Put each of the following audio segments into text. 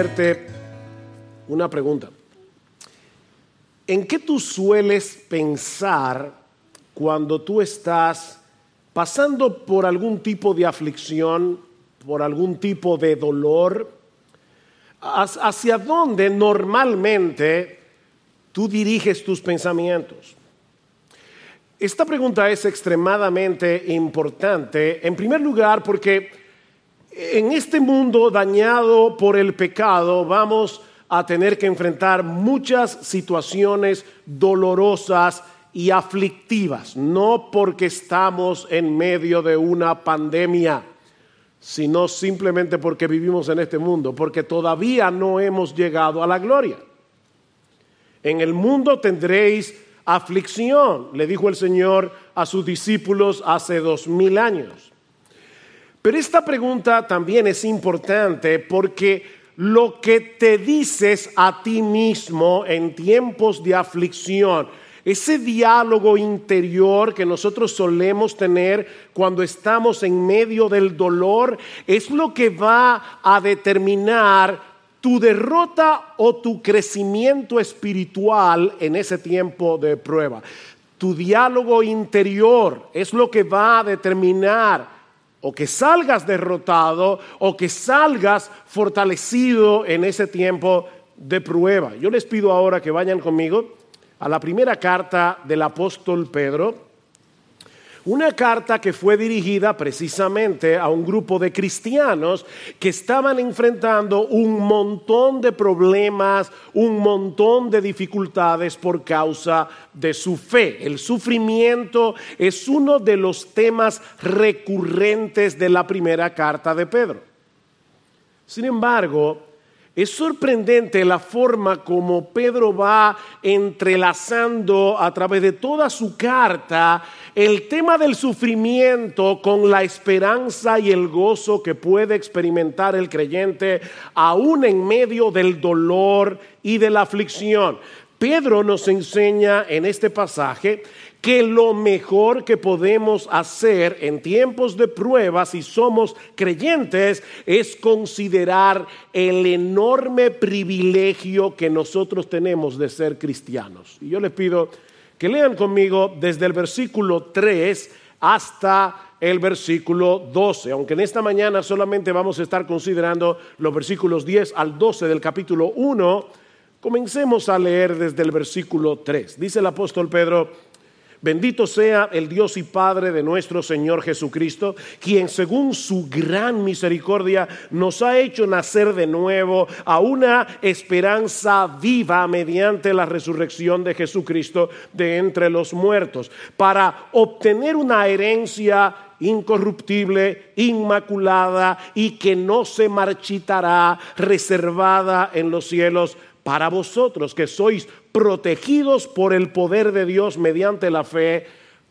hacerte una pregunta. ¿En qué tú sueles pensar cuando tú estás pasando por algún tipo de aflicción, por algún tipo de dolor? ¿Hacia dónde normalmente tú diriges tus pensamientos? Esta pregunta es extremadamente importante, en primer lugar porque en este mundo dañado por el pecado vamos a tener que enfrentar muchas situaciones dolorosas y aflictivas, no porque estamos en medio de una pandemia, sino simplemente porque vivimos en este mundo, porque todavía no hemos llegado a la gloria. En el mundo tendréis aflicción, le dijo el Señor a sus discípulos hace dos mil años. Pero esta pregunta también es importante porque lo que te dices a ti mismo en tiempos de aflicción, ese diálogo interior que nosotros solemos tener cuando estamos en medio del dolor, es lo que va a determinar tu derrota o tu crecimiento espiritual en ese tiempo de prueba. Tu diálogo interior es lo que va a determinar o que salgas derrotado o que salgas fortalecido en ese tiempo de prueba. Yo les pido ahora que vayan conmigo a la primera carta del apóstol Pedro, una carta que fue dirigida precisamente a un grupo de cristianos que estaban enfrentando un montón de problemas, un montón de dificultades por causa de su fe. El sufrimiento es uno de los temas recurrentes de la primera carta de Pedro. Sin embargo, es sorprendente la forma como Pedro va entrelazando a través de toda su carta el tema del sufrimiento con la esperanza y el gozo que puede experimentar el creyente aún en medio del dolor y de la aflicción. Pedro nos enseña en este pasaje que lo mejor que podemos hacer en tiempos de pruebas si somos creyentes es considerar el enorme privilegio que nosotros tenemos de ser cristianos. Y yo les pido que lean conmigo desde el versículo 3 hasta el versículo 12, aunque en esta mañana solamente vamos a estar considerando los versículos 10 al 12 del capítulo 1, comencemos a leer desde el versículo 3. Dice el apóstol Pedro, Bendito sea el Dios y Padre de nuestro Señor Jesucristo, quien según su gran misericordia nos ha hecho nacer de nuevo a una esperanza viva mediante la resurrección de Jesucristo de entre los muertos, para obtener una herencia incorruptible, inmaculada y que no se marchitará, reservada en los cielos para vosotros que sois protegidos por el poder de Dios mediante la fe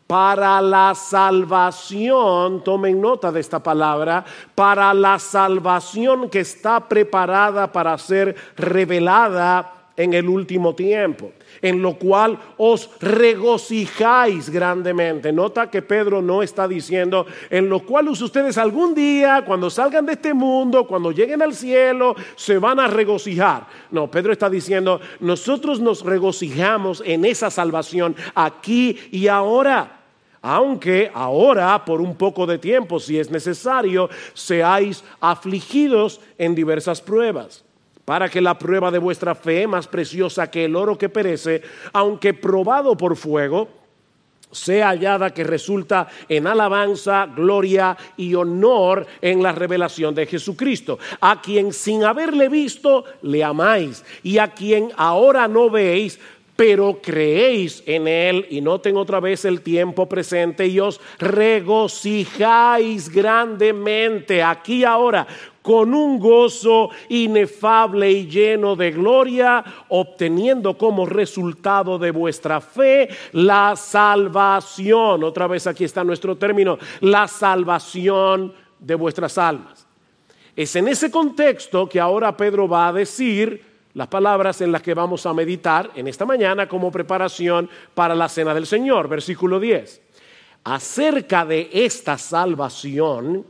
para la salvación, tomen nota de esta palabra, para la salvación que está preparada para ser revelada en el último tiempo en lo cual os regocijáis grandemente. Nota que Pedro no está diciendo, en lo cual ustedes algún día, cuando salgan de este mundo, cuando lleguen al cielo, se van a regocijar. No, Pedro está diciendo, nosotros nos regocijamos en esa salvación aquí y ahora aunque ahora por un poco de tiempo, si es necesario, seáis afligidos en diversas pruebas para que la prueba de vuestra fe, más preciosa que el oro que perece, aunque probado por fuego, sea hallada que resulta en alabanza, gloria y honor en la revelación de Jesucristo, a quien sin haberle visto le amáis y a quien ahora no veis, pero creéis en Él y noten otra vez el tiempo presente y os regocijáis grandemente aquí ahora con un gozo inefable y lleno de gloria, obteniendo como resultado de vuestra fe la salvación. Otra vez aquí está nuestro término, la salvación de vuestras almas. Es en ese contexto que ahora Pedro va a decir las palabras en las que vamos a meditar en esta mañana como preparación para la cena del Señor. Versículo 10. Acerca de esta salvación,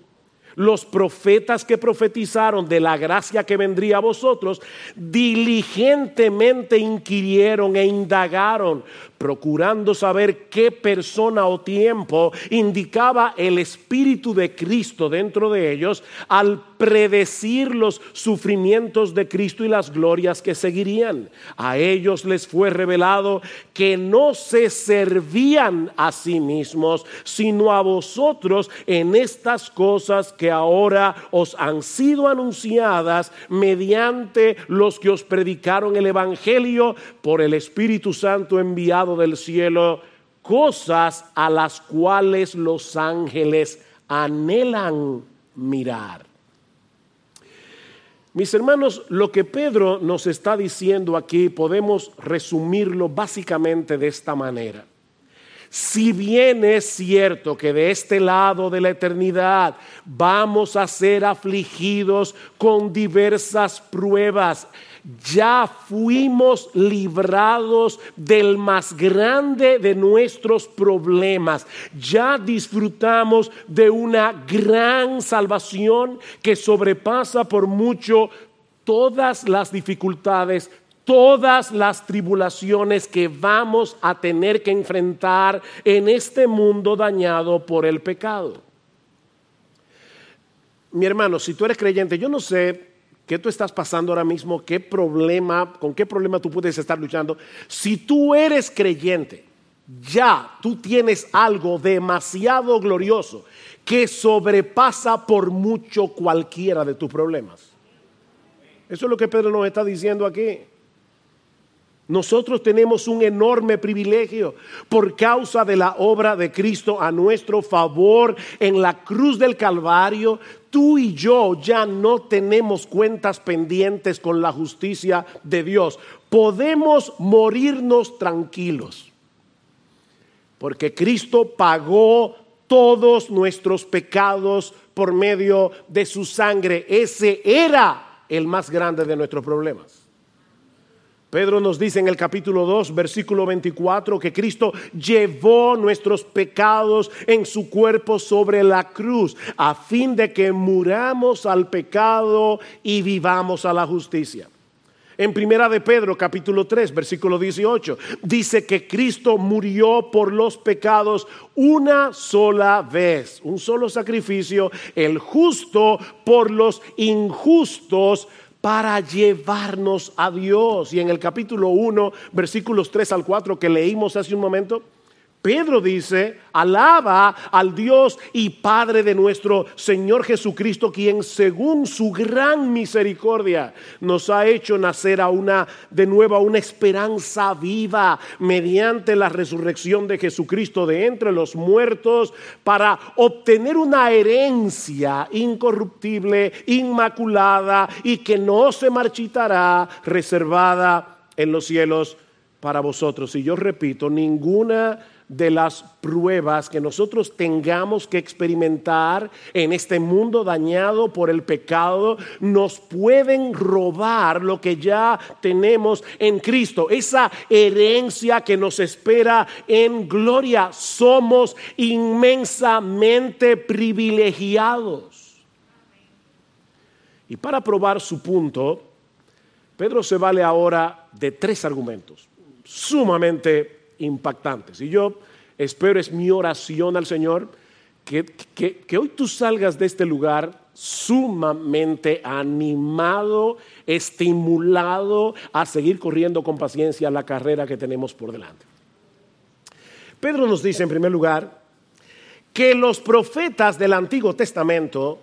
los profetas que profetizaron de la gracia que vendría a vosotros, diligentemente inquirieron e indagaron, procurando saber qué persona o tiempo indicaba el Espíritu de Cristo dentro de ellos al predecir los sufrimientos de Cristo y las glorias que seguirían. A ellos les fue revelado que no se servían a sí mismos, sino a vosotros en estas cosas que ahora os han sido anunciadas mediante los que os predicaron el Evangelio por el Espíritu Santo enviado del cielo, cosas a las cuales los ángeles anhelan mirar. Mis hermanos, lo que Pedro nos está diciendo aquí podemos resumirlo básicamente de esta manera. Si bien es cierto que de este lado de la eternidad vamos a ser afligidos con diversas pruebas, ya fuimos librados del más grande de nuestros problemas. Ya disfrutamos de una gran salvación que sobrepasa por mucho todas las dificultades, todas las tribulaciones que vamos a tener que enfrentar en este mundo dañado por el pecado. Mi hermano, si tú eres creyente, yo no sé ¿Qué tú estás pasando ahora mismo? ¿Qué problema, con qué problema tú puedes estar luchando? Si tú eres creyente, ya tú tienes algo demasiado glorioso que sobrepasa por mucho cualquiera de tus problemas. Eso es lo que Pedro nos está diciendo aquí. Nosotros tenemos un enorme privilegio por causa de la obra de Cristo a nuestro favor en la cruz del Calvario. Tú y yo ya no tenemos cuentas pendientes con la justicia de Dios. Podemos morirnos tranquilos. Porque Cristo pagó todos nuestros pecados por medio de su sangre. Ese era el más grande de nuestros problemas. Pedro nos dice en el capítulo 2, versículo 24, que Cristo llevó nuestros pecados en su cuerpo sobre la cruz, a fin de que muramos al pecado y vivamos a la justicia. En primera de Pedro, capítulo 3, versículo 18, dice que Cristo murió por los pecados una sola vez, un solo sacrificio, el justo por los injustos para llevarnos a Dios. Y en el capítulo 1, versículos 3 al 4 que leímos hace un momento, Pedro dice, alaba al Dios y Padre de nuestro Señor Jesucristo, quien según su gran misericordia nos ha hecho nacer a una de nuevo a una esperanza viva mediante la resurrección de Jesucristo de entre los muertos para obtener una herencia incorruptible, inmaculada y que no se marchitará, reservada en los cielos para vosotros. Y yo repito, ninguna de las pruebas que nosotros tengamos que experimentar en este mundo dañado por el pecado nos pueden robar lo que ya tenemos en Cristo, esa herencia que nos espera en gloria. Somos inmensamente privilegiados. Y para probar su punto, Pedro se vale ahora de tres argumentos sumamente impactantes. Y yo espero, es mi oración al Señor, que, que, hoy tú salgas de este lugar sumamente animado, estimulado a seguir corriendo con paciencia la carrera que tenemos por delante. Pedro nos dice en primer lugar que los profetas del Antiguo Testamento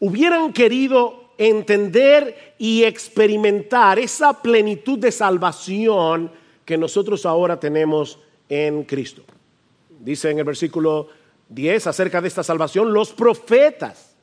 hubieran querido entender y experimentar esa plenitud de salvación que nosotros ahora tenemos en Cristo. Dice en el versículo 10 acerca de esta salvación, los profetas,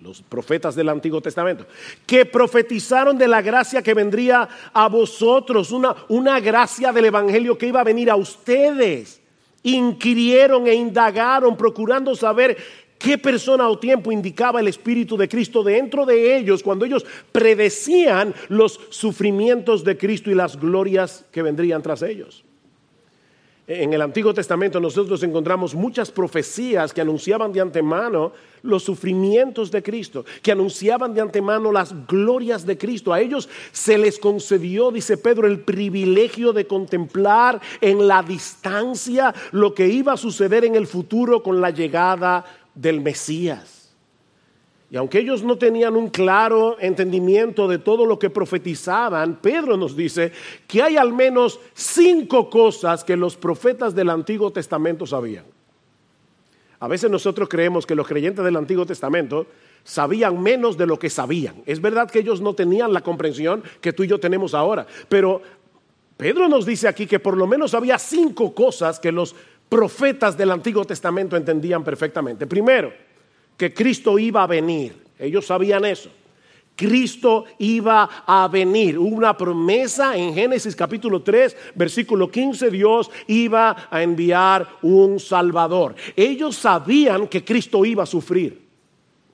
los profetas del Antiguo Testamento, que profetizaron de la gracia que vendría a vosotros, una, una gracia del Evangelio que iba a venir a ustedes, inquirieron e indagaron, procurando saber qué persona o tiempo indicaba el Espíritu de Cristo dentro de ellos cuando ellos predecían los sufrimientos de Cristo y las glorias que vendrían tras ellos. en el Antiguo Testamento nosotros encontramos muchas profecías que anunciaban de antemano los sufrimientos de Cristo, que anunciaban de antemano las glorias de Cristo. A ellos se les concedió, dice Pedro, el privilegio de contemplar en la distancia lo que iba a suceder en el futuro con la llegada del Mesías. Y aunque ellos no tenían un claro entendimiento de todo lo que profetizaban, Pedro nos dice que hay al menos cinco cosas que los profetas del Antiguo Testamento sabían. A veces nosotros creemos que los creyentes del Antiguo Testamento sabían menos de lo que sabían. Es verdad que ellos no tenían la comprensión que tú y yo tenemos ahora, pero Pedro nos dice aquí que por lo menos había cinco cosas que los profetas del Antiguo Testamento entendían perfectamente. Primero, que Cristo iba a venir. Ellos sabían eso. Cristo iba a venir. Una promesa en Génesis capítulo 3, versículo 15, Dios iba a enviar un Salvador. Ellos sabían que Cristo iba a sufrir.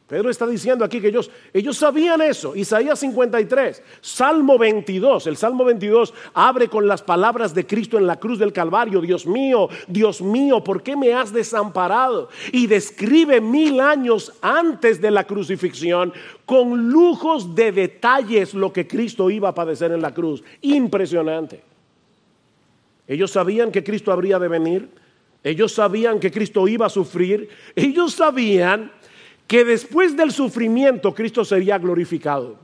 Pedro está diciendo aquí que ellos, ellos sabían eso. Isaías 53, Salmo 22. El Salmo 22 abre con las palabras de Cristo en la cruz del Calvario. Dios mío, Dios mío, ¿por qué me has desamparado? Y describe mil años antes de la crucifixión con lujos de detalles lo que Cristo iba a padecer en la cruz. Impresionante. Ellos sabían que Cristo habría de venir. Ellos sabían que Cristo iba a sufrir. Ellos sabían que después del sufrimiento Cristo sería glorificado.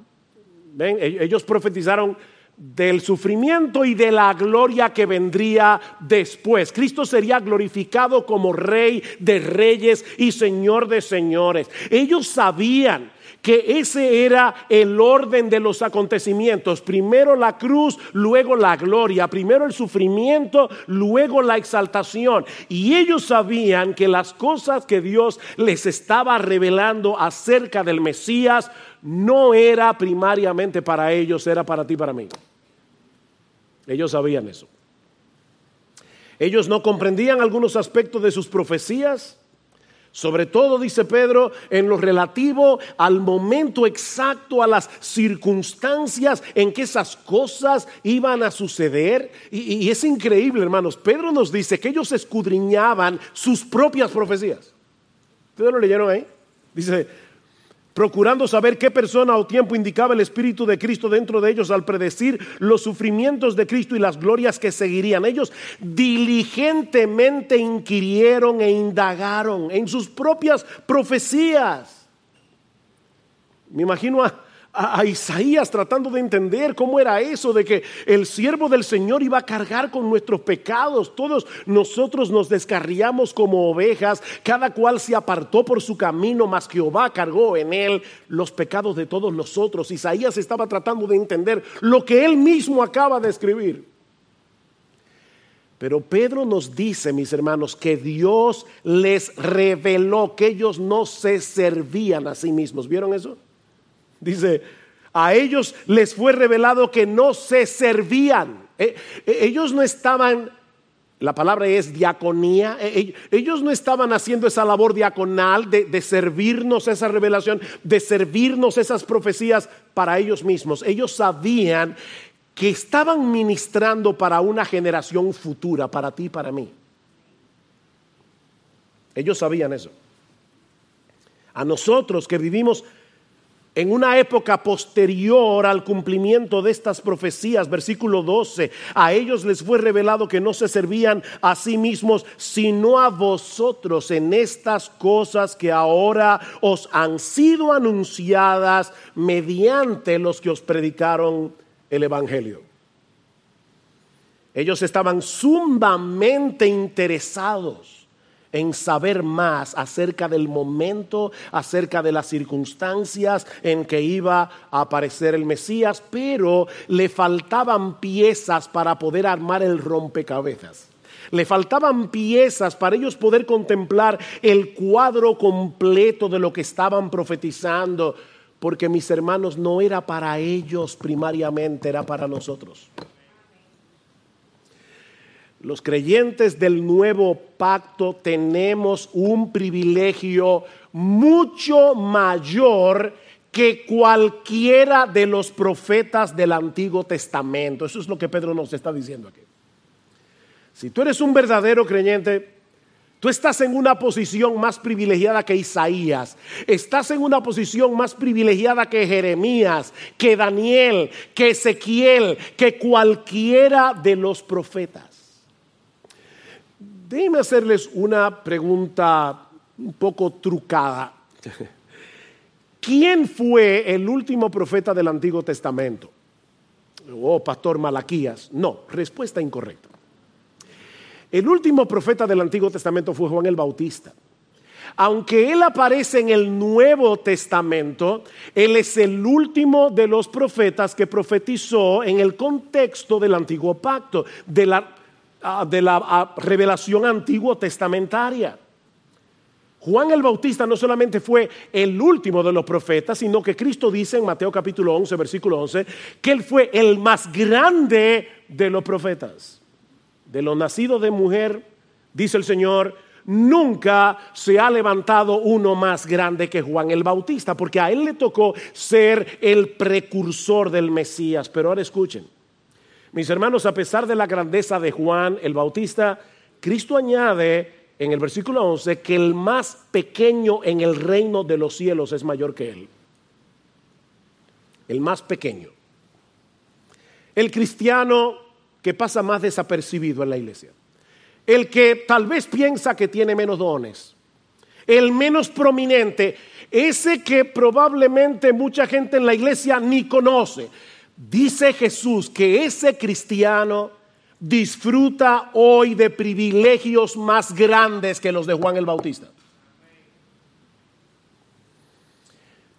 ¿Ven? E-, ellos profetizaron del sufrimiento y de la gloria que vendría después. Cristo sería glorificado como rey de reyes y señor de señores. Ellos sabían que ese era el orden de los acontecimientos. Primero la cruz, luego la gloria, primero el sufrimiento, luego la exaltación. Y ellos sabían que las cosas que Dios les estaba revelando acerca del Mesías no era primariamente para ellos, era para ti, para mí. Ellos sabían eso. Ellos no comprendían algunos aspectos de sus profecías sobre todo, dice Pedro, en lo relativo al momento exacto, a las circunstancias en que esas cosas iban a suceder. Y, es increíble, hermanos. Pedro nos dice que ellos escudriñaban sus propias profecías. ¿Ustedes lo leyeron ahí? Dice, procurando saber qué persona o tiempo indicaba el Espíritu de Cristo dentro de ellos al predecir los sufrimientos de Cristo y las glorias que seguirían. Ellos diligentemente inquirieron e indagaron en sus propias profecías. Me imagino a, a, Isaías tratando de entender cómo era eso de que el siervo del Señor iba a cargar con nuestros pecados. Todos nosotros nos descarriamos como ovejas, cada cual se apartó por su camino, mas Jehová cargó en él los pecados de todos nosotros. Isaías estaba tratando de entender lo que él mismo acaba de escribir. Pero Pedro nos dice, mis hermanos, que Dios les reveló que ellos no se servían a sí mismos. ¿Vieron eso? Dice, a ellos les fue revelado que no se servían. Eh, eh, ellos no estaban, la palabra es diaconía, eh, ellos no estaban haciendo esa labor diaconal de, de servirnos esa revelación, de servirnos esas profecías para ellos mismos. Ellos sabían que estaban ministrando para una generación futura, para ti y para mí. Ellos sabían eso. A nosotros que vivimos en una época posterior al cumplimiento de estas profecías, versículo 12, a ellos les fue revelado que no se servían a sí mismos, sino a vosotros en estas cosas que ahora os han sido anunciadas mediante los que os predicaron el Evangelio. Ellos estaban sumamente interesados en saber más acerca del momento, acerca de las circunstancias en que iba a aparecer el Mesías, pero le faltaban piezas para poder armar el rompecabezas. Le faltaban piezas para ellos poder contemplar el cuadro completo de lo que estaban profetizando, porque mis hermanos no era para ellos primariamente, era para nosotros. Los creyentes del nuevo pacto tenemos un privilegio mucho mayor que cualquiera de los profetas del Antiguo Testamento. Eso es lo que Pedro nos está diciendo aquí. Si tú eres un verdadero creyente, tú estás en una posición más privilegiada que Isaías. Estás en una posición más privilegiada que Jeremías, que Daniel, que Ezequiel, que cualquiera de los profetas. Déjenme hacerles una pregunta un poco trucada. ¿Quién fue el último profeta del Antiguo Testamento? Oh, pastor Malaquías. No, respuesta incorrecta. El último profeta del Antiguo Testamento fue Juan el Bautista. Aunque él aparece en el Nuevo Testamento, él es el último de los profetas que profetizó en el contexto del Antiguo Pacto, de la, de la revelación antiguo testamentaria. Juan el Bautista no solamente fue el último de los profetas, sino que Cristo dice en Mateo capítulo 11, versículo 11, que él fue el más grande de los profetas. De los nacidos de mujer, dice el Señor, nunca se ha levantado uno más grande que Juan el Bautista, porque a él le tocó ser el precursor del Mesías. Pero ahora escuchen, mis hermanos, a pesar de la grandeza de Juan el Bautista, Cristo añade en el versículo 11 que el más pequeño en el reino de los cielos es mayor que él. El más pequeño. El cristiano que pasa más desapercibido en la iglesia. El que tal vez piensa que tiene menos dones. El menos prominente. Ese que probablemente mucha gente en la iglesia ni conoce. Dice Jesús que ese cristiano disfruta hoy de privilegios más grandes que los de Juan el Bautista.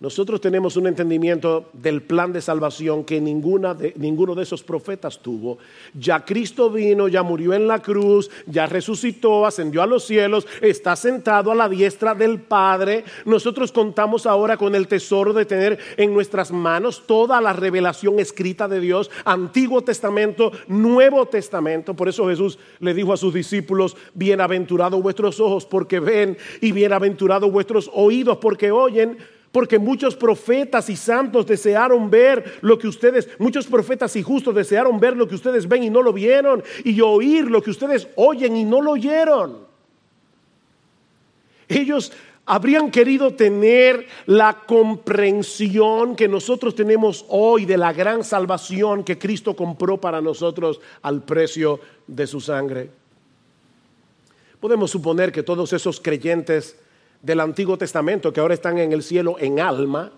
Nosotros tenemos un entendimiento del plan de salvación que ninguna de, ninguno de esos profetas tuvo. Ya Cristo vino, ya murió en la cruz, ya resucitó, ascendió a los cielos, está sentado a la diestra del Padre. Nosotros contamos ahora con el tesoro de tener en nuestras manos toda la revelación escrita de Dios, Antiguo Testamento, Nuevo Testamento. Por eso Jesús le dijo a sus discípulos, bienaventurados vuestros ojos porque ven y bienaventurados vuestros oídos porque oyen porque muchos profetas y santos desearon ver lo que ustedes, muchos profetas y justos desearon ver lo que ustedes ven y no lo vieron, y oír lo que ustedes oyen y no lo oyeron. Ellos habrían querido tener la comprensión que nosotros tenemos hoy de la gran salvación que Cristo compró para nosotros al precio de su sangre. Podemos suponer que todos esos creyentes del Antiguo Testamento, que ahora están en el cielo en alma,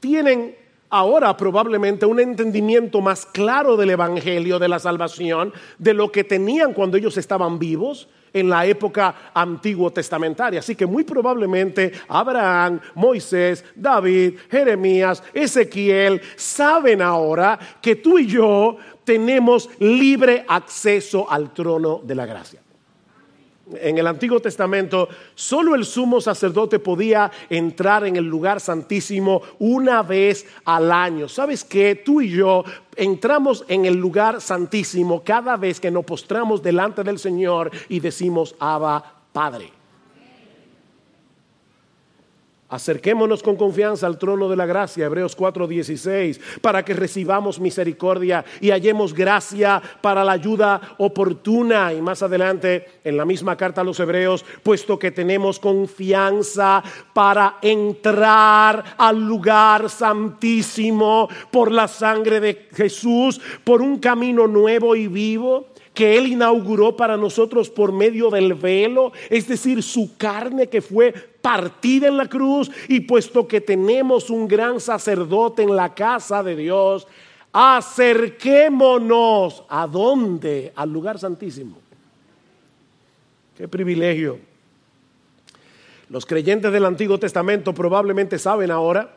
tienen ahora probablemente un entendimiento más claro del Evangelio, de la salvación, de lo que tenían cuando ellos estaban vivos en la época antiguo testamentaria. Así que muy probablemente Abraham, Moisés, David, Jeremías, Ezequiel saben ahora que tú y yo tenemos libre acceso al trono de la gracia en el Antiguo Testamento, solo el sumo sacerdote podía entrar en el lugar santísimo una vez al año. ¿Sabes que Tú y yo entramos en el lugar santísimo cada vez que nos postramos delante del Señor y decimos, Abba, Padre. Acerquémonos con confianza al trono de la gracia, Hebreos 4:16, para que recibamos misericordia y hallemos gracia para la ayuda oportuna. Y más adelante, en la misma carta a los Hebreos, puesto que tenemos confianza para entrar al lugar santísimo por la sangre de Jesús, por un camino nuevo y vivo que Él inauguró para nosotros por medio del velo, es decir, su carne que fue partida en la cruz, y puesto que tenemos un gran sacerdote en la casa de Dios, acerquémonos a dónde? Al lugar santísimo. Qué privilegio. Los creyentes del Antiguo Testamento probablemente saben ahora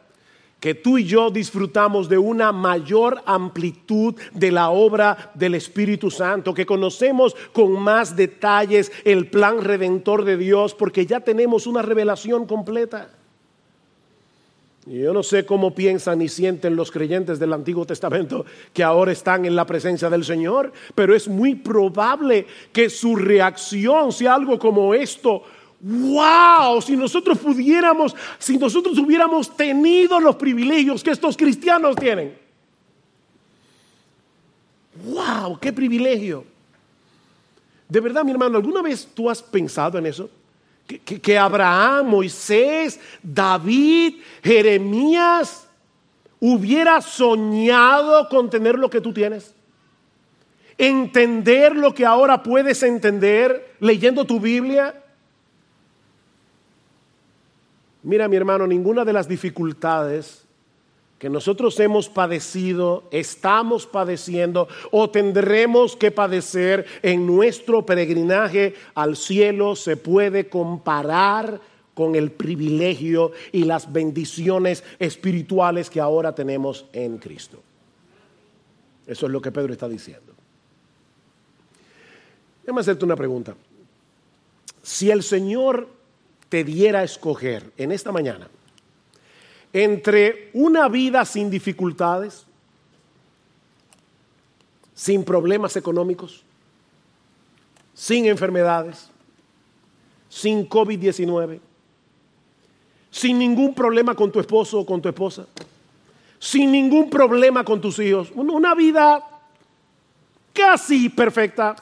que tú y yo disfrutamos de una mayor amplitud de la obra del Espíritu Santo, que conocemos con más detalles el plan redentor de Dios, porque ya tenemos una revelación completa. Yo no sé cómo piensan y sienten los creyentes del Antiguo Testamento que ahora están en la presencia del Señor, pero es muy probable que su reacción sea algo como esto wow, si nosotros pudiéramos, si nosotros hubiéramos tenido los privilegios que estos cristianos tienen. Wow, qué privilegio. De verdad, mi hermano, ¿alguna vez tú has pensado en eso? Que, Abraham, Moisés, David, Jeremías hubiera soñado con tener lo que tú tienes. Entender lo que ahora puedes entender leyendo tu Biblia. Mira, mi hermano, ninguna de las dificultades que nosotros hemos padecido, estamos padeciendo o tendremos que padecer en nuestro peregrinaje al cielo se puede comparar con el privilegio y las bendiciones espirituales que ahora tenemos en Cristo. Eso es lo que Pedro está diciendo. Déjame hacerte una pregunta. Si el Señor te diera a escoger en esta mañana, entre una vida sin dificultades, sin problemas económicos, sin enfermedades, sin COVID-19, sin ningún problema con tu esposo o con tu esposa, sin ningún problema con tus hijos, una vida casi perfecta,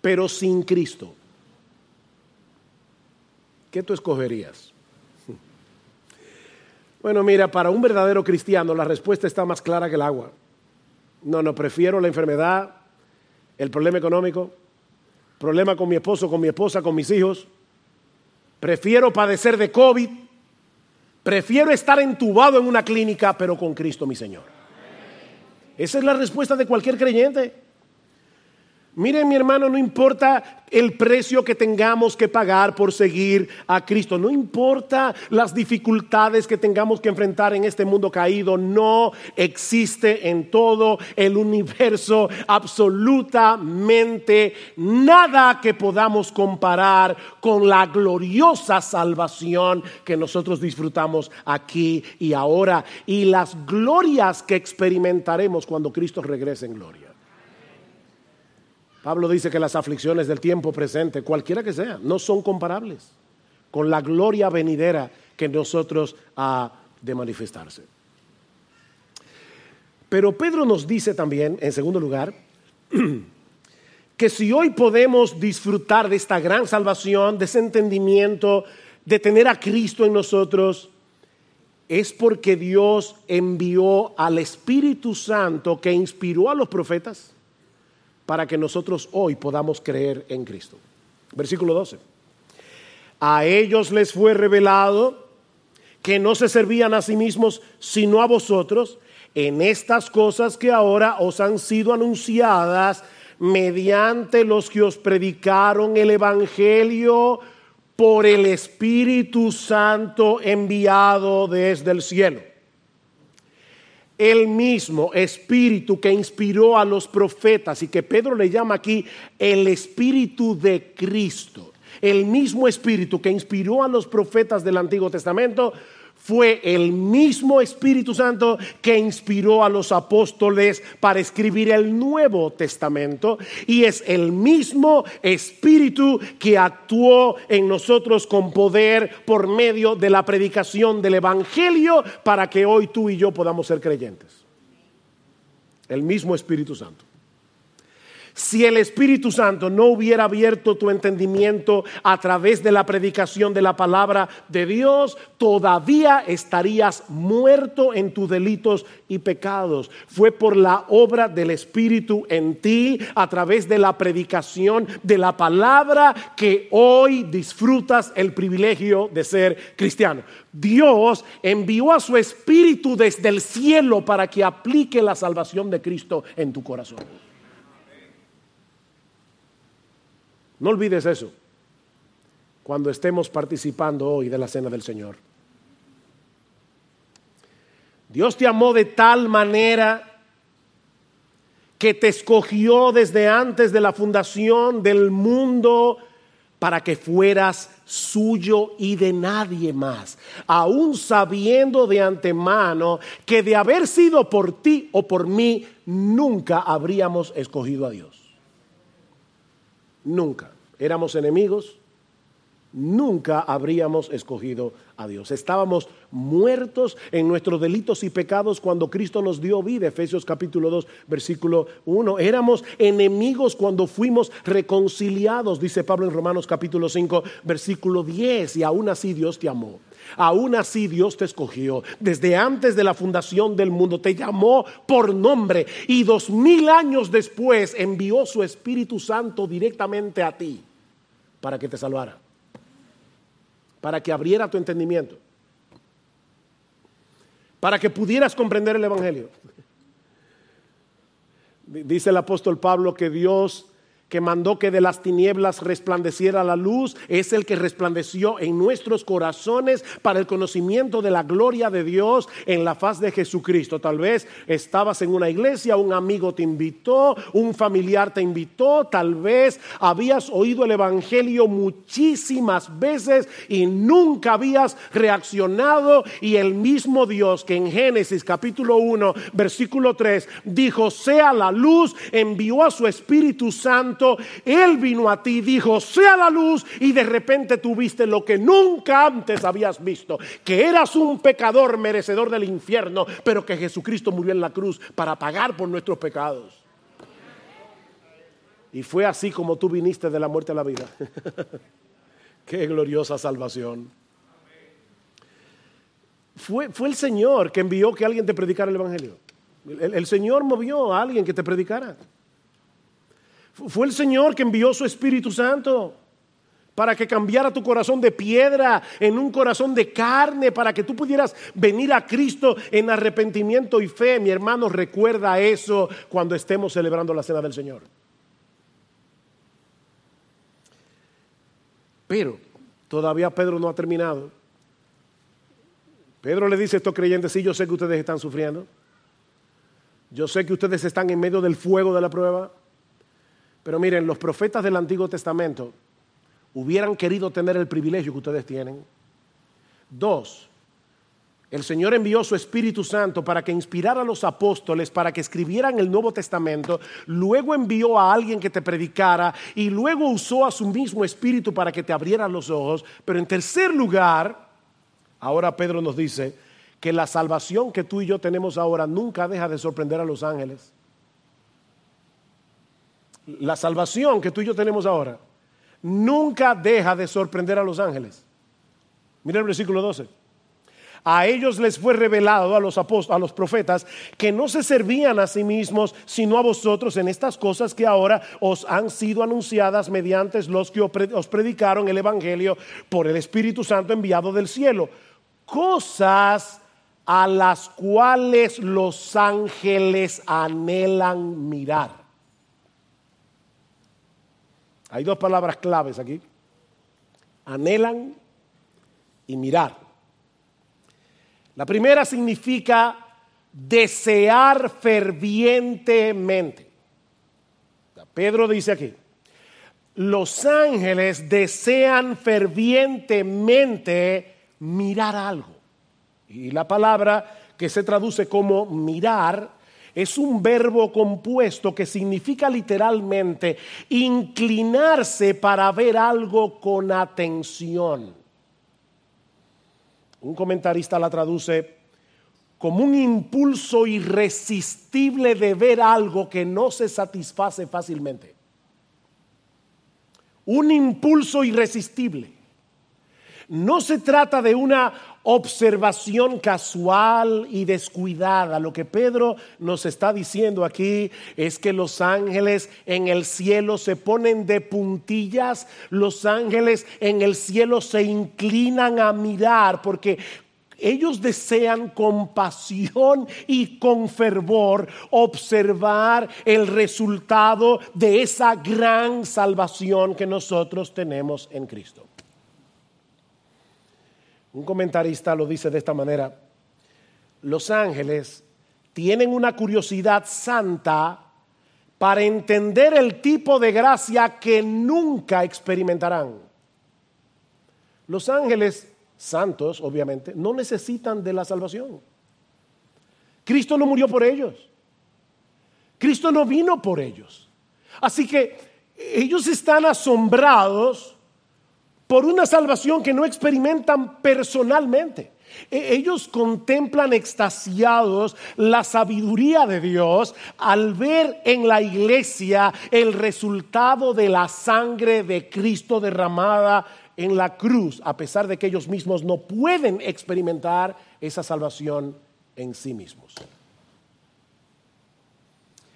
pero sin Cristo. ¿Qué tú escogerías? Bueno, mira, para un verdadero cristiano la respuesta está más clara que el agua. No, no, prefiero la enfermedad, el problema económico, problema con mi esposo, con mi esposa, con mis hijos. Prefiero padecer de COVID. Prefiero estar entubado en una clínica, pero con Cristo mi Señor. Esa es la respuesta de cualquier creyente. Miren mi hermano, no importa el precio que tengamos que pagar por seguir a Cristo, no importa las dificultades que tengamos que enfrentar en este mundo caído, no existe en todo el universo absolutamente nada que podamos comparar con la gloriosa salvación que nosotros disfrutamos aquí y ahora y las glorias que experimentaremos cuando Cristo regrese en gloria. Pablo dice que las aflicciones del tiempo presente, cualquiera que sea, no son comparables con la gloria venidera que nosotros ha de manifestarse. Pero Pedro nos dice también, en segundo lugar, que si hoy podemos disfrutar de esta gran salvación, de ese entendimiento, de tener a Cristo en nosotros, es porque Dios envió al Espíritu Santo que inspiró a los profetas para que nosotros hoy podamos creer en Cristo. Versículo 12. A ellos les fue revelado que no se servían a sí mismos, sino a vosotros, en estas cosas que ahora os han sido anunciadas mediante los que os predicaron el Evangelio por el Espíritu Santo enviado desde el cielo el mismo espíritu que inspiró a los profetas y que Pedro le llama aquí el espíritu de Cristo, el mismo espíritu que inspiró a los profetas del Antiguo Testamento, fue el mismo Espíritu Santo que inspiró a los apóstoles para escribir el Nuevo Testamento y es el mismo Espíritu que actuó en nosotros con poder por medio de la predicación del Evangelio para que hoy tú y yo podamos ser creyentes. El mismo Espíritu Santo. Si el Espíritu Santo no hubiera abierto tu entendimiento a través de la predicación de la palabra de Dios, todavía estarías muerto en tus delitos y pecados. Fue por la obra del Espíritu en ti, a través de la predicación de la palabra, que hoy disfrutas el privilegio de ser cristiano. Dios envió a su Espíritu desde el cielo para que aplique la salvación de Cristo en tu corazón. No olvides eso cuando estemos participando hoy de la cena del Señor. Dios te amó de tal manera que te escogió desde antes de la fundación del mundo para que fueras suyo y de nadie más, aún sabiendo de antemano que de haber sido por ti o por mí, nunca habríamos escogido a Dios. Nunca. Éramos enemigos, nunca habríamos escogido a Dios. Estábamos muertos en nuestros delitos y pecados cuando Cristo nos dio vida. Efesios capítulo 2, versículo 1. Éramos enemigos cuando fuimos reconciliados, dice Pablo en Romanos capítulo 5, versículo 10. Y aún así Dios te amó. Aún así Dios te escogió. Desde antes de la fundación del mundo te llamó por nombre y dos mil años después envió su Espíritu Santo directamente a ti para que te salvara para que abriera tu entendimiento, para que pudieras comprender el Evangelio. Dice el apóstol Pablo que Dios que mandó que de las tinieblas resplandeciera la luz, es el que resplandeció en nuestros corazones para el conocimiento de la gloria de Dios en la faz de Jesucristo. Tal vez estabas en una iglesia, un amigo te invitó, un familiar te invitó, tal vez habías oído el Evangelio muchísimas veces y nunca habías reaccionado y el mismo Dios que en Génesis capítulo 1, versículo 3 dijo, sea la luz, envió a su Espíritu Santo él vino a ti dijo, sea la luz, y de repente tuviste lo que nunca antes habías visto, que eras un pecador merecedor del infierno, pero que Jesucristo murió en la cruz para pagar por nuestros pecados. Y fue así como tú viniste de la muerte a la vida. Qué gloriosa salvación. Fue, fue, el Señor que envió que alguien te predicara el Evangelio. el Señor movió a alguien que te predicara. Fue el Señor que envió su Espíritu Santo para que cambiara tu corazón de piedra en un corazón de carne, para que tú pudieras venir a Cristo en arrepentimiento y fe. Mi hermano, recuerda eso cuando estemos celebrando la cena del Señor. Pero todavía Pedro no ha terminado. Pedro le dice a estos creyentes, sí, yo sé que ustedes están sufriendo. Yo sé que ustedes están en medio del fuego de la prueba. Pero miren, los profetas del Antiguo Testamento hubieran querido tener el privilegio que ustedes tienen. Dos, el Señor envió su Espíritu Santo para que inspirara a los apóstoles, para que escribieran el Nuevo Testamento, luego envió a alguien que te predicara y luego usó a su mismo Espíritu para que te abriera los ojos. Pero en tercer lugar, ahora Pedro nos dice que la salvación que tú y yo tenemos ahora nunca deja de sorprender a los ángeles la salvación que tú y yo tenemos ahora nunca deja de sorprender a los ángeles. Mira el versículo 12. A ellos les fue revelado a los apóstoles, a los profetas, que no se servían a sí mismos, sino a vosotros en estas cosas que ahora os han sido anunciadas mediante los que os predicaron el Evangelio por el Espíritu Santo enviado del cielo. Cosas a las cuales los ángeles anhelan mirar. Hay dos palabras claves aquí. Anhelan y mirar. La primera significa desear fervientemente. Pedro dice aquí, los ángeles desean fervientemente mirar algo. Y la palabra que se traduce como mirar es un verbo compuesto que significa literalmente inclinarse para ver algo con atención. Un comentarista la traduce como un impulso irresistible de ver algo que no se satisface fácilmente. Un impulso irresistible. No se trata de una observación casual y descuidada. Lo que Pedro nos está diciendo aquí es que los ángeles en el cielo se ponen de puntillas, los ángeles en el cielo se inclinan a mirar porque ellos desean con pasión y con fervor observar el resultado de esa gran salvación que nosotros tenemos en Cristo. Un comentarista lo dice de esta manera. Los ángeles tienen una curiosidad santa para entender el tipo de gracia que nunca experimentarán. Los ángeles santos, obviamente, no necesitan de la salvación. Cristo no murió por ellos. Cristo no vino por ellos. Así que ellos están asombrados por una salvación que no experimentan personalmente. E, ellos contemplan extasiados la sabiduría de Dios al ver en la iglesia el resultado de la sangre de Cristo derramada en la cruz, a pesar de que ellos mismos no pueden experimentar esa salvación en sí mismos.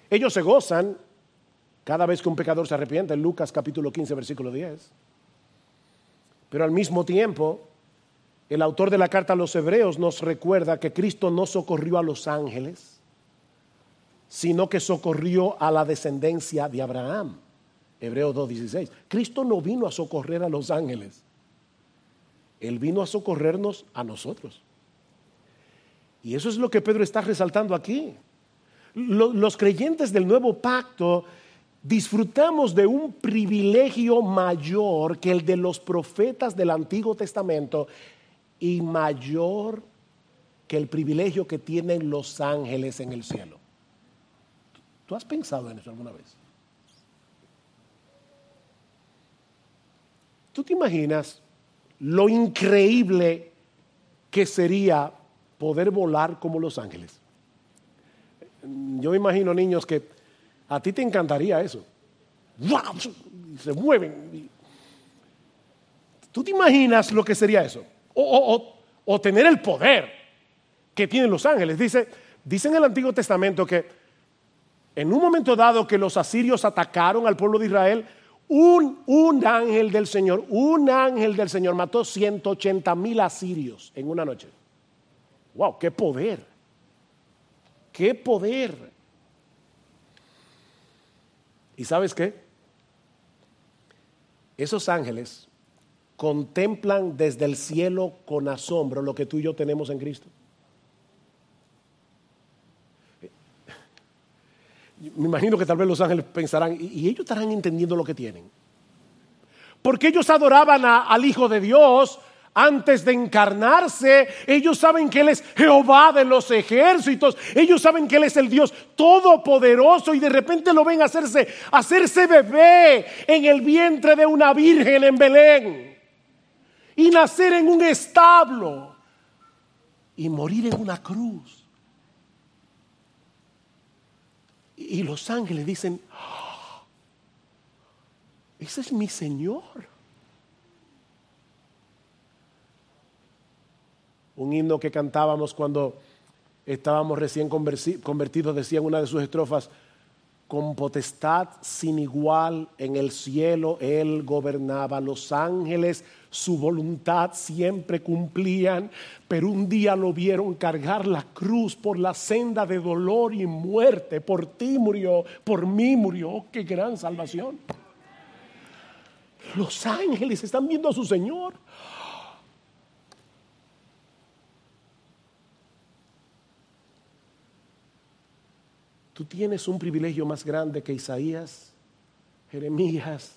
Ellos se gozan cada vez que un pecador se arrepiente, en Lucas capítulo 15, versículo 10. Pero al mismo tiempo, el autor de la carta a los hebreos nos recuerda que Cristo no socorrió a los ángeles, sino que socorrió a la descendencia de Abraham. Hebreos 2.16. Cristo no vino a socorrer a los ángeles. Él vino a socorrernos a nosotros. Y eso es lo que Pedro está resaltando aquí. Los creyentes del nuevo pacto disfrutamos de un privilegio mayor que el de los profetas del Antiguo Testamento y mayor que el privilegio que tienen los ángeles en el cielo. ¿Tú has pensado en eso alguna vez? ¿Tú te imaginas lo increíble que sería poder volar como los ángeles? Yo me imagino niños que a ti te encantaría eso. Se mueven. ¿Tú te imaginas lo que sería eso? O, tener el poder que tienen los ángeles. Dice, dice en el Antiguo Testamento que en un momento dado que los asirios atacaron al pueblo de Israel, un, un, ángel del Señor, un ángel del Señor mató 180 mil asirios en una noche. ¡Wow! ¡Qué poder! ¡Qué poder! ¿Y sabes qué? Esos ángeles contemplan desde el cielo con asombro lo que tú y yo tenemos en Cristo. me imagino que tal vez los ángeles pensarán, y, ellos estarán entendiendo lo que tienen. Porque ellos adoraban al Hijo de Dios antes de encarnarse. Ellos saben que Él es Jehová de los ejércitos. Ellos saben que Él es el Dios todopoderoso y de repente lo ven hacerse, hacerse bebé en el vientre de una virgen en Belén. Y nacer en un establo. Y morir en una cruz. Y los ángeles dicen, ah, ese es mi Señor. Un himno que cantábamos cuando estábamos recién convertidos, decía en una de sus estrofas, con potestad sin igual en el cielo él gobernaba. Los ángeles su voluntad siempre cumplían, pero un día lo vieron cargar la cruz por la senda de dolor y muerte. Por ti murió, por mí murió. Oh, qué gran salvación. Los ángeles están viendo a su Señor. Tú tienes un privilegio más grande que Isaías, Jeremías,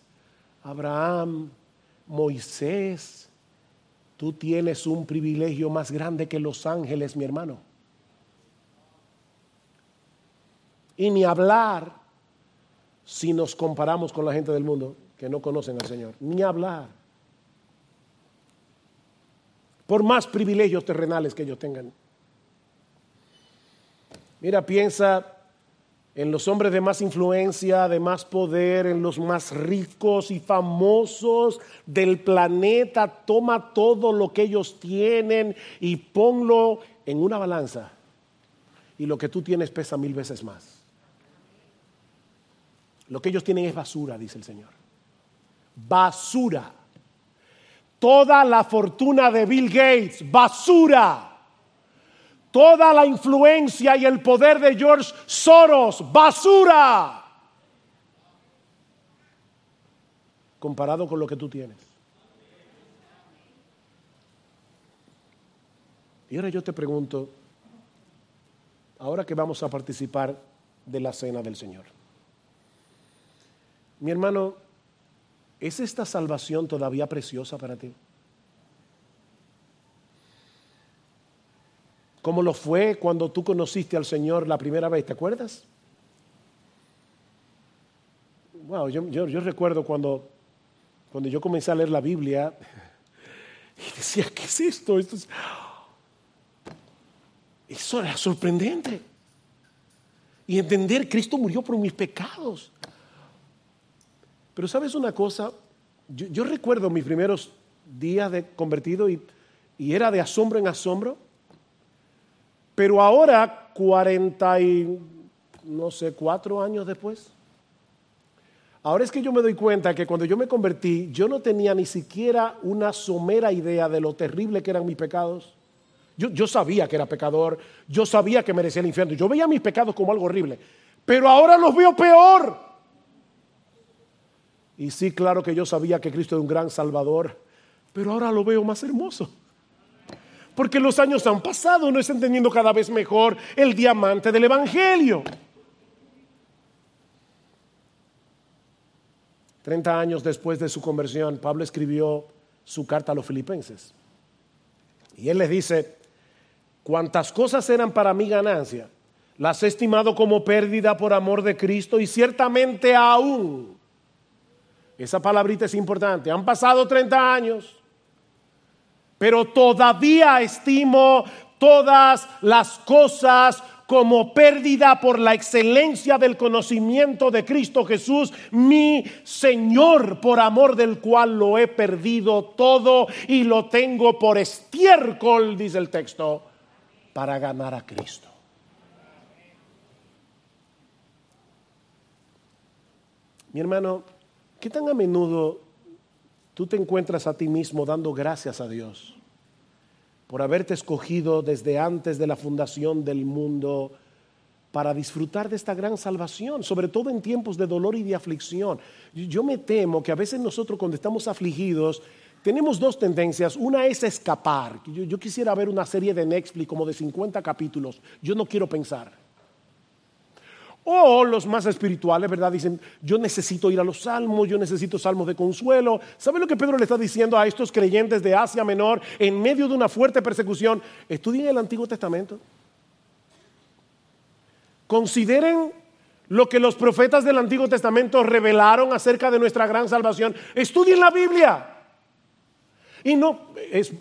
Abraham, Moisés. Tú tienes un privilegio más grande que los ángeles, mi hermano. Y ni hablar si nos comparamos con la gente del mundo que no conocen al Señor. Ni hablar. Por más privilegios terrenales que ellos tengan. Mira, piensa en los hombres de más influencia, de más poder, en los más ricos y famosos del planeta. Toma todo lo que ellos tienen y ponlo en una balanza. Y lo que tú tienes pesa mil veces más. Lo que ellos tienen es basura, dice el Señor. Basura. Toda la fortuna de Bill Gates, basura toda la influencia y el poder de George Soros, basura, comparado con lo que tú tienes. Y ahora yo te pregunto, ahora que vamos a participar de la cena del Señor, mi hermano, ¿es esta salvación todavía preciosa para ti? Como lo fue cuando tú conociste al Señor la primera vez, ¿te acuerdas? Wow, yo, recuerdo cuando cuando yo comencé a leer la Biblia, y decía, ¿qué es esto? Esto es... Eso era sorprendente. Y entender, Cristo murió por mis pecados. Pero sabes una cosa, yo, recuerdo mis primeros días de convertido y, y, era de asombro en asombro. Pero ahora, 40 y no sé, cuatro años después, ahora es que yo me doy cuenta que cuando yo me convertí, yo no tenía ni siquiera una somera idea de lo terrible que eran mis pecados. Yo, yo sabía que era pecador, yo sabía que merecía el infierno, yo veía mis pecados como algo horrible, pero ahora los veo peor. Y sí, claro que yo sabía que Cristo es un gran salvador, pero ahora lo veo más hermoso. Porque los años han pasado, no es entendiendo cada vez mejor el diamante del Evangelio. Treinta años después de su conversión, Pablo escribió su carta a los filipenses. Y él les dice, cuantas cosas eran para mi ganancia, las he estimado como pérdida por amor de Cristo y ciertamente aún, esa palabrita es importante, han pasado 30 años, pero todavía estimo todas las cosas como pérdida por la excelencia del conocimiento de Cristo Jesús, mi Señor, por amor del cual lo he perdido todo y lo tengo por estiércol, dice el texto, para ganar a Cristo. Mi hermano, ¿qué tan a menudo tú te encuentras a ti mismo dando gracias a Dios por haberte escogido desde antes de la fundación del mundo para disfrutar de esta gran salvación, sobre todo en tiempos de dolor y de aflicción. Yo me temo que a veces nosotros cuando estamos afligidos tenemos dos tendencias. Una es escapar. Yo, quisiera ver una serie de Netflix como de 50 capítulos. Yo no quiero pensar. O los más espirituales, ¿verdad? Dicen, yo necesito ir a los salmos, yo necesito salmos de consuelo. ¿Sabe lo que Pedro le está diciendo a estos creyentes de Asia Menor en medio de una fuerte persecución? Estudien el Antiguo Testamento. Consideren lo que los profetas del Antiguo Testamento revelaron acerca de nuestra gran salvación. Estudien la Biblia. Y no,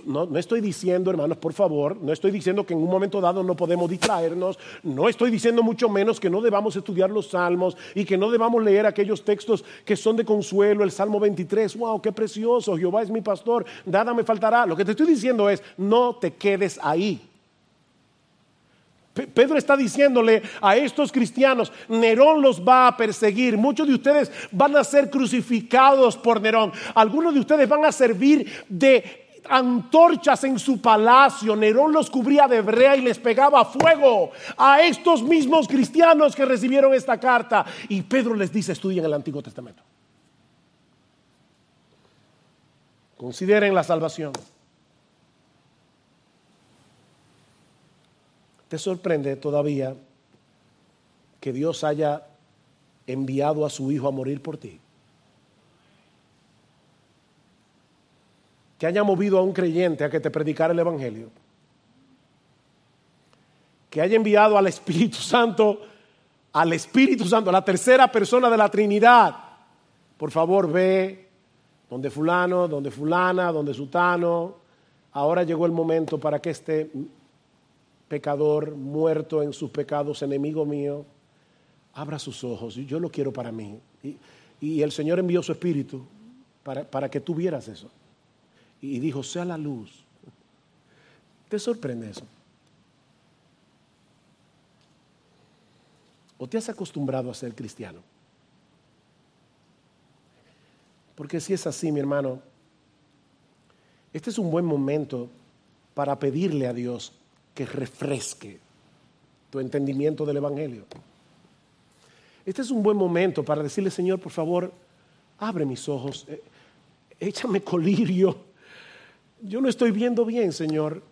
no, estoy diciendo, hermanos, por favor, no estoy diciendo que en un momento dado no podemos distraernos, no estoy diciendo mucho menos que no debamos estudiar los salmos y que no debamos leer aquellos textos que son de consuelo, el Salmo 23, wow, qué precioso, Jehová es mi pastor, nada me faltará. Lo que te estoy diciendo es, no te quedes ahí. Pedro está diciéndole a estos cristianos, Nerón los va a perseguir, muchos de ustedes van a ser crucificados por Nerón, algunos de ustedes van a servir de antorchas en su palacio, Nerón los cubría de brea y les pegaba fuego a estos mismos cristianos que recibieron esta carta. Y Pedro les dice, estudien el Antiguo Testamento. Consideren la salvación. ¿Te sorprende todavía que Dios haya enviado a su Hijo a morir por ti? Que haya movido a un creyente a que te predicara el Evangelio. Que haya enviado al Espíritu Santo, al Espíritu Santo, a la tercera persona de la Trinidad. Por favor, ve donde fulano, donde fulana, donde sutano. Ahora llegó el momento para que este pecador, muerto en sus pecados, enemigo mío, abra sus ojos, yo lo quiero para mí. Y, el Señor envió su espíritu para, para que tú vieras eso. Y dijo, sea la luz. ¿Te sorprende eso? ¿O te has acostumbrado a ser cristiano? Porque si es así, mi hermano, este es un buen momento para pedirle a Dios que refresque tu entendimiento del Evangelio. Este es un buen momento para decirle, Señor, por favor, abre mis ojos, eh, échame colirio. Yo no estoy viendo bien, Señor.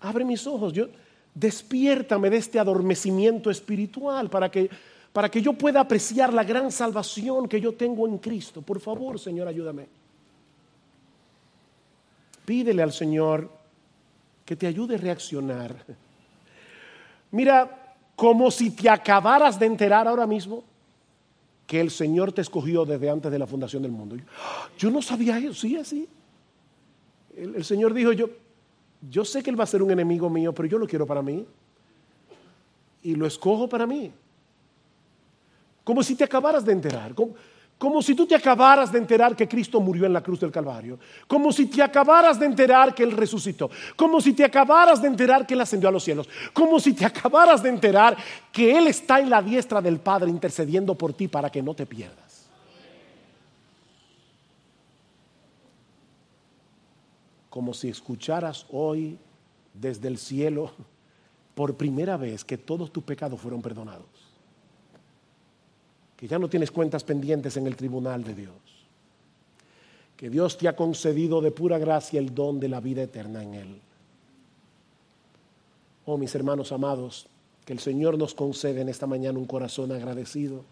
Abre mis ojos, yo, despiértame de este adormecimiento espiritual para que, para que yo pueda apreciar la gran salvación que yo tengo en Cristo. Por favor, Señor, ayúdame. Pídele al Señor que te ayude a reaccionar. Mira, como si te acabaras de enterar ahora mismo que el Señor te escogió desde antes de la fundación del mundo. Yo no sabía eso, sí, así. El, Señor dijo, yo, yo sé que Él va a ser un enemigo mío, pero yo lo quiero para mí. Y lo escojo para mí. Como si te acabaras de enterar. Como si tú te acabaras de enterar que Cristo murió en la cruz del Calvario, como si te acabaras de enterar que Él resucitó, como si te acabaras de enterar que Él ascendió a los cielos, como si te acabaras de enterar que Él está en la diestra del Padre intercediendo por ti para que no te pierdas. Como si escucharas hoy desde el cielo por primera vez que todos tus pecados fueron perdonados que ya no tienes cuentas pendientes en el tribunal de Dios, que Dios te ha concedido de pura gracia el don de la vida eterna en Él. Oh mis hermanos amados, que el Señor nos concede en esta mañana un corazón agradecido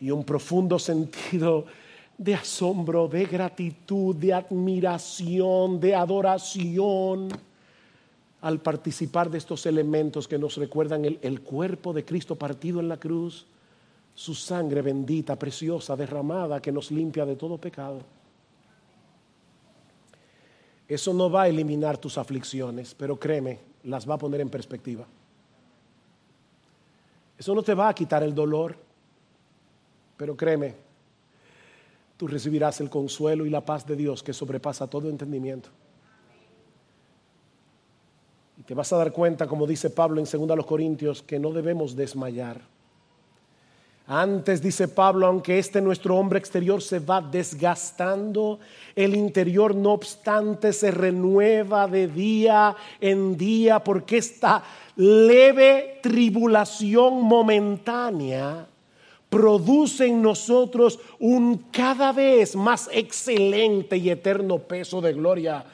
y un profundo sentido de asombro, de gratitud, de admiración, de adoración al participar de estos elementos que nos recuerdan el, el cuerpo de Cristo partido en la cruz su sangre bendita, preciosa, derramada, que nos limpia de todo pecado. Eso no va a eliminar tus aflicciones, pero créeme, las va a poner en perspectiva. Eso no te va a quitar el dolor, pero créeme, tú recibirás el consuelo y la paz de Dios que sobrepasa todo entendimiento. Y te vas a dar cuenta, como dice Pablo en 2 Corintios, que no debemos desmayar antes, dice Pablo, aunque este nuestro hombre exterior se va desgastando, el interior no obstante se renueva de día en día porque esta leve tribulación momentánea produce en nosotros un cada vez más excelente y eterno peso de gloria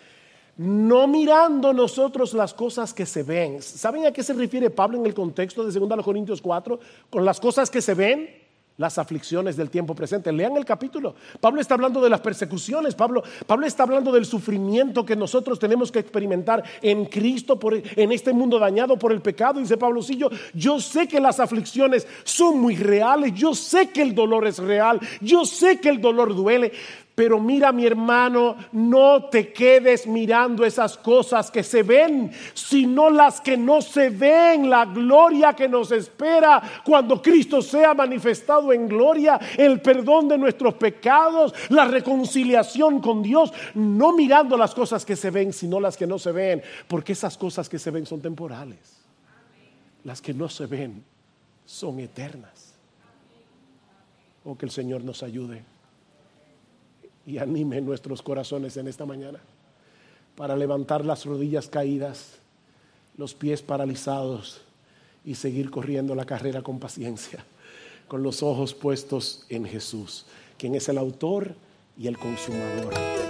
no mirando nosotros las cosas que se ven. ¿Saben a qué se refiere Pablo en el contexto de 2 Corintios 4? Con las cosas que se ven, las aflicciones del tiempo presente. Lean el capítulo. Pablo está hablando de las persecuciones. Pablo, Pablo está hablando del sufrimiento que nosotros tenemos que experimentar en Cristo, por, en este mundo dañado por el pecado. Dice Pablo, sí, yo, yo sé que las aflicciones son muy reales. Yo sé que el dolor es real. Yo sé que el dolor duele. Pero mira mi hermano, no te quedes mirando esas cosas que se ven, sino las que no se ven, la gloria que nos espera cuando Cristo sea manifestado en gloria, el perdón de nuestros pecados, la reconciliación con Dios, no mirando las cosas que se ven, sino las que no se ven, porque esas cosas que se ven son temporales, las que no se ven son eternas. Oh, que el Señor nos ayude y anime nuestros corazones en esta mañana para levantar las rodillas caídas, los pies paralizados y seguir corriendo la carrera con paciencia, con los ojos puestos en Jesús, quien es el autor y el consumador